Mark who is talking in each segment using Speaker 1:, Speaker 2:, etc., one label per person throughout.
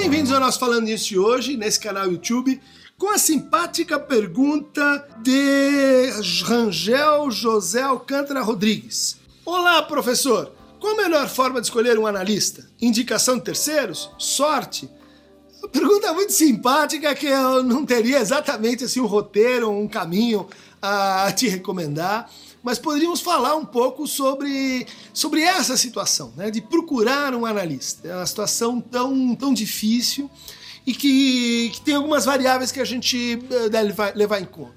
Speaker 1: Bem-vindos ao nosso Falando Nisso de hoje, nesse canal YouTube, com a simpática pergunta de Rangel José Alcântara Rodrigues. Olá, professor! Qual a melhor forma de escolher um analista? Indicação de terceiros? Sorte? Pergunta muito simpática que eu não teria exatamente assim um roteiro, um caminho a te recomendar, mas poderíamos falar um pouco sobre, sobre essa situação, né, de procurar um analista. É uma situação tão, tão difícil e que, que tem algumas variáveis que a gente eh, deve levar em conta.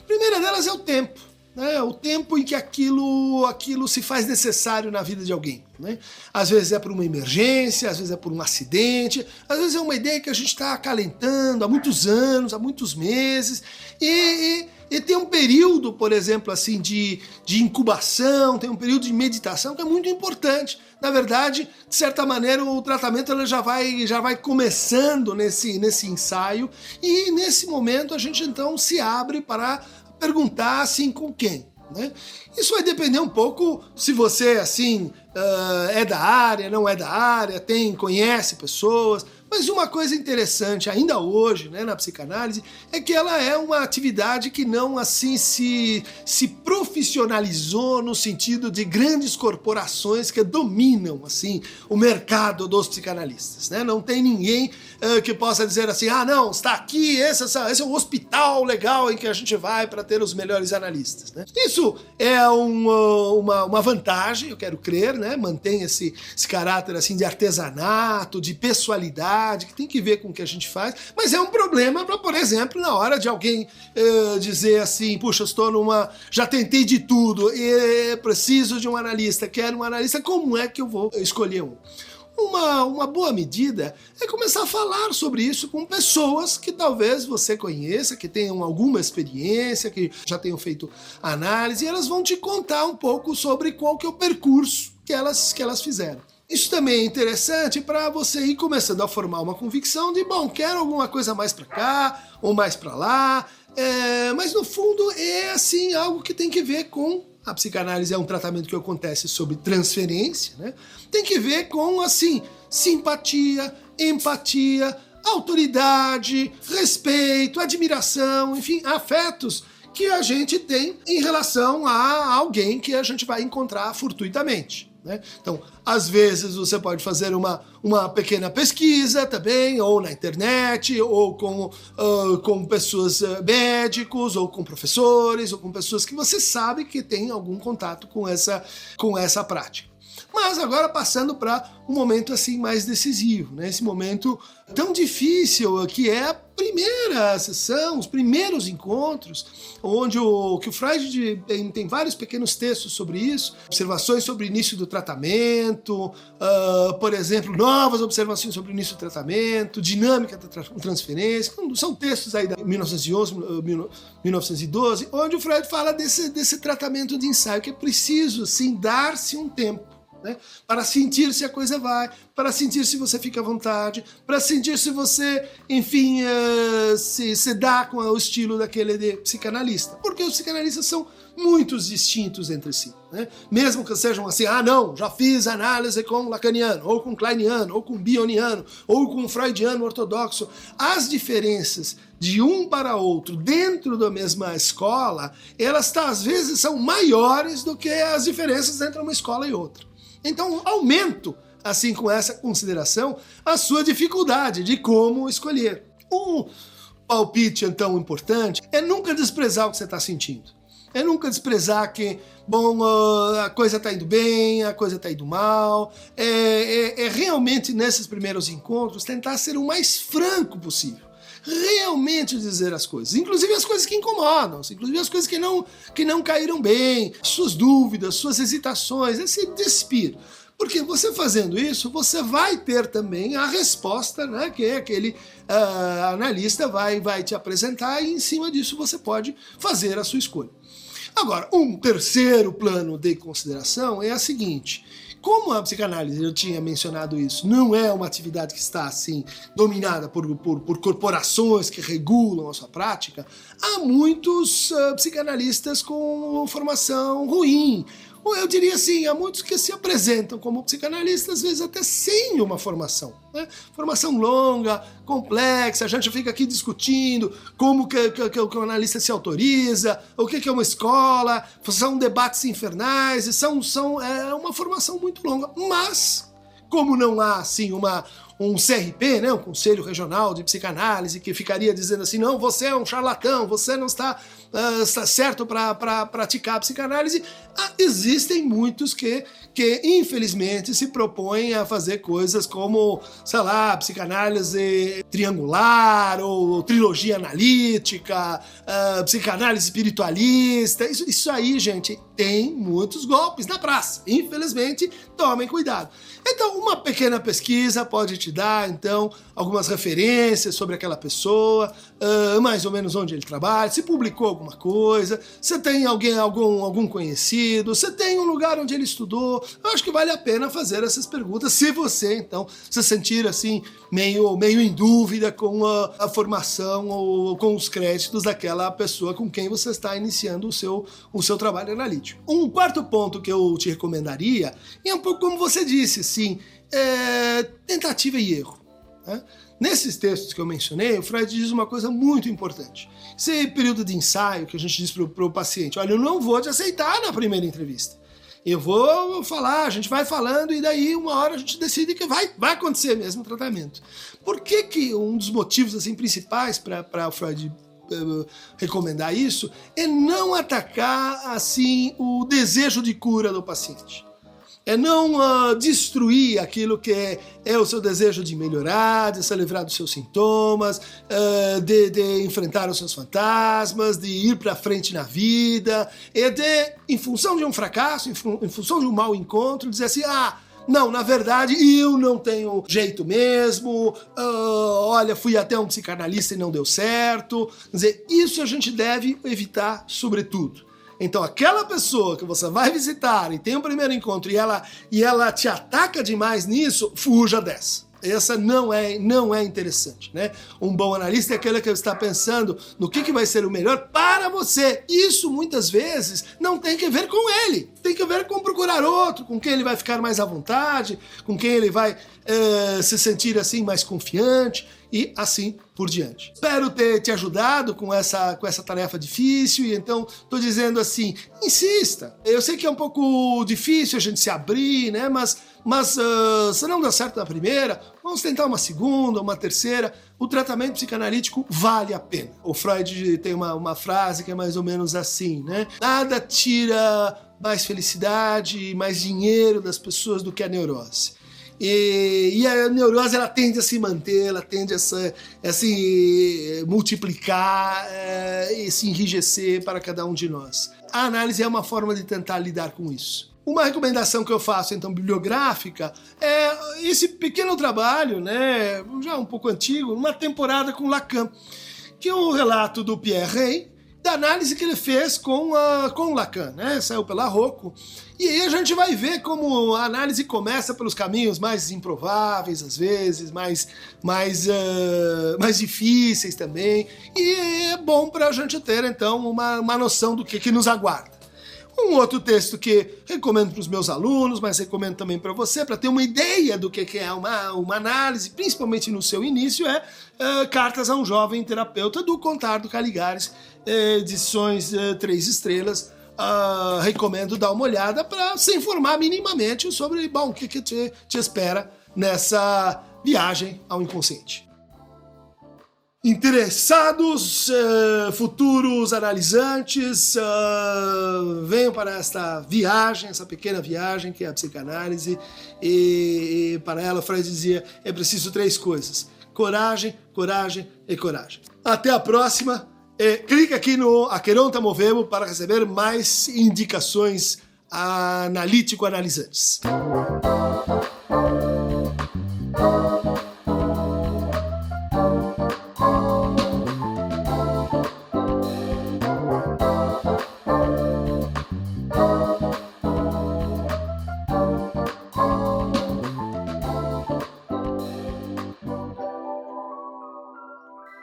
Speaker 1: A primeira delas é o tempo né? o tempo em que aquilo, aquilo se faz necessário na vida de alguém. Né? Às vezes é por uma emergência, às vezes é por um acidente, às vezes é uma ideia que a gente está acalentando há muitos anos, há muitos meses, e, e, e, tem um período, por exemplo, assim, de, de incubação, tem um período de meditação que é muito importante. Na verdade, de certa maneira, o tratamento ele já, vai, já vai começando nesse, nesse ensaio, e nesse momento a gente então se abre para perguntar assim com quem. Né? Isso vai depender um pouco se você assim uh, é da área, não é da área, tem, conhece pessoas, mas uma coisa interessante ainda hoje, né, na psicanálise, é que ela é uma atividade que não assim se, se profissionalizou no sentido de grandes corporações que dominam assim o mercado dos psicanalistas, né? Não tem ninguém uh, que possa dizer assim, ah, não, está aqui, esse, esse é um hospital legal em que a gente vai para ter os melhores analistas, né? Isso é um, uma, uma vantagem, eu quero crer, né? Mantém esse, esse caráter assim de artesanato, de pessoalidade que tem que ver com o que a gente faz, mas é um problema para, por exemplo, na hora de alguém uh, dizer assim, puxa, estou numa. já tentei de tudo e preciso de um analista, quero um analista, como é que eu vou escolher um? Uma, uma boa medida é começar a falar sobre isso com pessoas que talvez você conheça, que tenham alguma experiência, que já tenham feito análise, e elas vão te contar um pouco sobre qual que é o percurso que elas, que elas fizeram. Isso também é interessante para você ir começando a formar uma convicção de, bom, quero alguma coisa mais para cá ou mais para lá, é, mas no fundo é assim algo que tem que ver com a psicanálise é um tratamento que acontece sobre transferência, né? Tem que ver com assim simpatia, empatia, autoridade, respeito, admiração, enfim, afetos que a gente tem em relação a alguém que a gente vai encontrar fortuitamente. Né? Então, às vezes você pode fazer uma, uma pequena pesquisa também, ou na internet, ou com, uh, com pessoas uh, médicos, ou com professores, ou com pessoas que você sabe que tem algum contato com essa, com essa prática. Mas agora passando para um momento assim mais decisivo, né? Esse momento tão difícil que é a primeira sessão, os primeiros encontros, onde o que o Freud tem, tem vários pequenos textos sobre isso, observações sobre o início do tratamento, uh, por exemplo, novas observações sobre o início do tratamento, dinâmica da transferência, são textos aí de 1911, 1912, onde o Freud fala desse, desse tratamento de ensaio que é preciso, sim, dar-se um tempo né? Para sentir se a coisa vai, para sentir se você fica à vontade, para sentir se você, enfim, uh, se, se dá com o estilo daquele de psicanalista. Porque os psicanalistas são muito distintos entre si. Né? Mesmo que sejam assim, ah, não, já fiz análise com lacaniano, ou com kleiniano, ou com bioniano, ou com freudiano ortodoxo. As diferenças de um para outro dentro da mesma escola, elas tá, às vezes são maiores do que as diferenças entre uma escola e outra. Então, aumento, assim com essa consideração, a sua dificuldade de como escolher. Um palpite, então, importante é nunca desprezar o que você está sentindo. É nunca desprezar que, bom, a coisa está indo bem, a coisa está indo mal. É, é, é realmente, nesses primeiros encontros, tentar ser o mais franco possível realmente dizer as coisas, inclusive as coisas que incomodam, inclusive as coisas que não, que não caíram bem, suas dúvidas, suas hesitações, esse despir. Porque você fazendo isso, você vai ter também a resposta, né, que aquele uh, analista vai, vai te apresentar e em cima disso você pode fazer a sua escolha. Agora, um terceiro plano de consideração é a seguinte: como a psicanálise, eu tinha mencionado isso, não é uma atividade que está assim dominada por, por, por corporações que regulam a sua prática, há muitos uh, psicanalistas com formação ruim, Ou eu diria assim, há muitos que se apresentam como psicanalistas, às vezes até sem uma formação. Né? Formação longa, complexa, a gente fica aqui discutindo como que, que, que, o analista se autoriza, o que, que é uma escola, são debates infernais, são, são, é uma formação muito longa. Mas, como não há assim uma um CRP, né, um Conselho Regional de Psicanálise, que ficaria dizendo assim: não, você é um charlatão, você não está, uh, está certo para pra praticar a psicanálise. Ah, existem muitos que, que, infelizmente, se propõem a fazer coisas como, sei lá, psicanálise triangular ou trilogia analítica, uh, psicanálise espiritualista. Isso, isso aí, gente, tem muitos golpes na praça. Infelizmente, tomem cuidado. Então, uma pequena pesquisa pode te dar, então, algumas referências sobre aquela pessoa, uh, mais ou menos onde ele trabalha, se publicou alguma coisa, se tem alguém, algum, algum conhecido, se tem um lugar onde ele estudou. Eu acho que vale a pena fazer essas perguntas, se você, então, se sentir assim, meio, meio em dúvida com a, a formação ou com os créditos daquela pessoa com quem você está iniciando o seu, o seu trabalho analítico. Um quarto ponto que eu te recomendaria é um pouco como você disse, assim, é, tentativa e erro. Né? Nesses textos que eu mencionei, o Freud diz uma coisa muito importante. Esse período de ensaio que a gente diz para o paciente: olha, eu não vou te aceitar na primeira entrevista. Eu vou falar, a gente vai falando e daí uma hora a gente decide que vai, vai acontecer mesmo o tratamento. Por que, que um dos motivos assim, principais para o Freud uh, recomendar isso é não atacar assim o desejo de cura do paciente é não uh, destruir aquilo que é, é, o seu desejo de melhorar, de se livrar dos seus sintomas, uh, de, de, enfrentar os seus fantasmas, de ir para frente na vida, e de, em função de um fracasso, em, fun em função de um mau encontro, dizer assim: ah, não, na verdade, eu não tenho jeito mesmo. Uh, olha, fui até um psicanalista e não deu certo. Quer dizer, isso a gente deve evitar, sobretudo. Então, aquela pessoa que você vai visitar e tem um primeiro encontro e ela, e ela te ataca demais nisso, fuja dessa. Essa não é, não é interessante, né? Um bom analista é aquele que está pensando no que, que vai ser o melhor para você. Isso muitas vezes não tem que ver com ele, tem que ver com procurar outro, com quem ele vai ficar mais à vontade, com quem ele vai uh, se sentir assim mais confiante e assim por diante. Espero ter te ajudado com essa, com essa tarefa difícil e então estou dizendo assim, insista. Eu sei que é um pouco difícil a gente se abrir, né? Mas, mas uh, se não dá certo na primeira, vamos tentar uma segunda, uma terceira. O tratamento psicanalítico vale a pena. O Freud tem uma, uma frase que é mais ou menos assim, né? Nada tira mais felicidade mais dinheiro das pessoas do que a neurose. E, e, a neurose ela tende a se manter, ela tende a se, a se multiplicar é, e se enrijecer para cada um de nós. A análise é uma forma de tentar lidar com isso. Uma recomendação que eu faço, então, bibliográfica, é esse pequeno trabalho, né, já um pouco antigo, uma temporada com Lacan, que é um relato do Pierre Rey, da análise que ele fez com, a, com Lacan, né? Saiu pela Rocco. E aí a gente vai ver como a análise começa pelos caminhos mais improváveis, às vezes, mais, mais, uh, mais difíceis também. E é bom para a gente ter, então, uma, uma noção do que, que nos aguarda. Um outro texto que recomendo para os meus alunos, mas recomendo também para você, para ter uma ideia do que é uma, uma análise, principalmente no seu início, é uh, Cartas a um Jovem Terapeuta, do Contardo Caligares, edições uh, três estrelas. Uh, recomendo dar uma olhada para se informar minimamente sobre bom, o que, que te, te espera nessa viagem ao inconsciente interessados, uh, futuros analisantes, uh, venham para esta viagem, essa pequena viagem que é a psicanálise. E, e para ela, Freud dizia: é preciso três coisas: coragem, coragem e coragem. Até a próxima. E clique aqui no Aqueronta Movemo para receber mais indicações analítico-analisantes.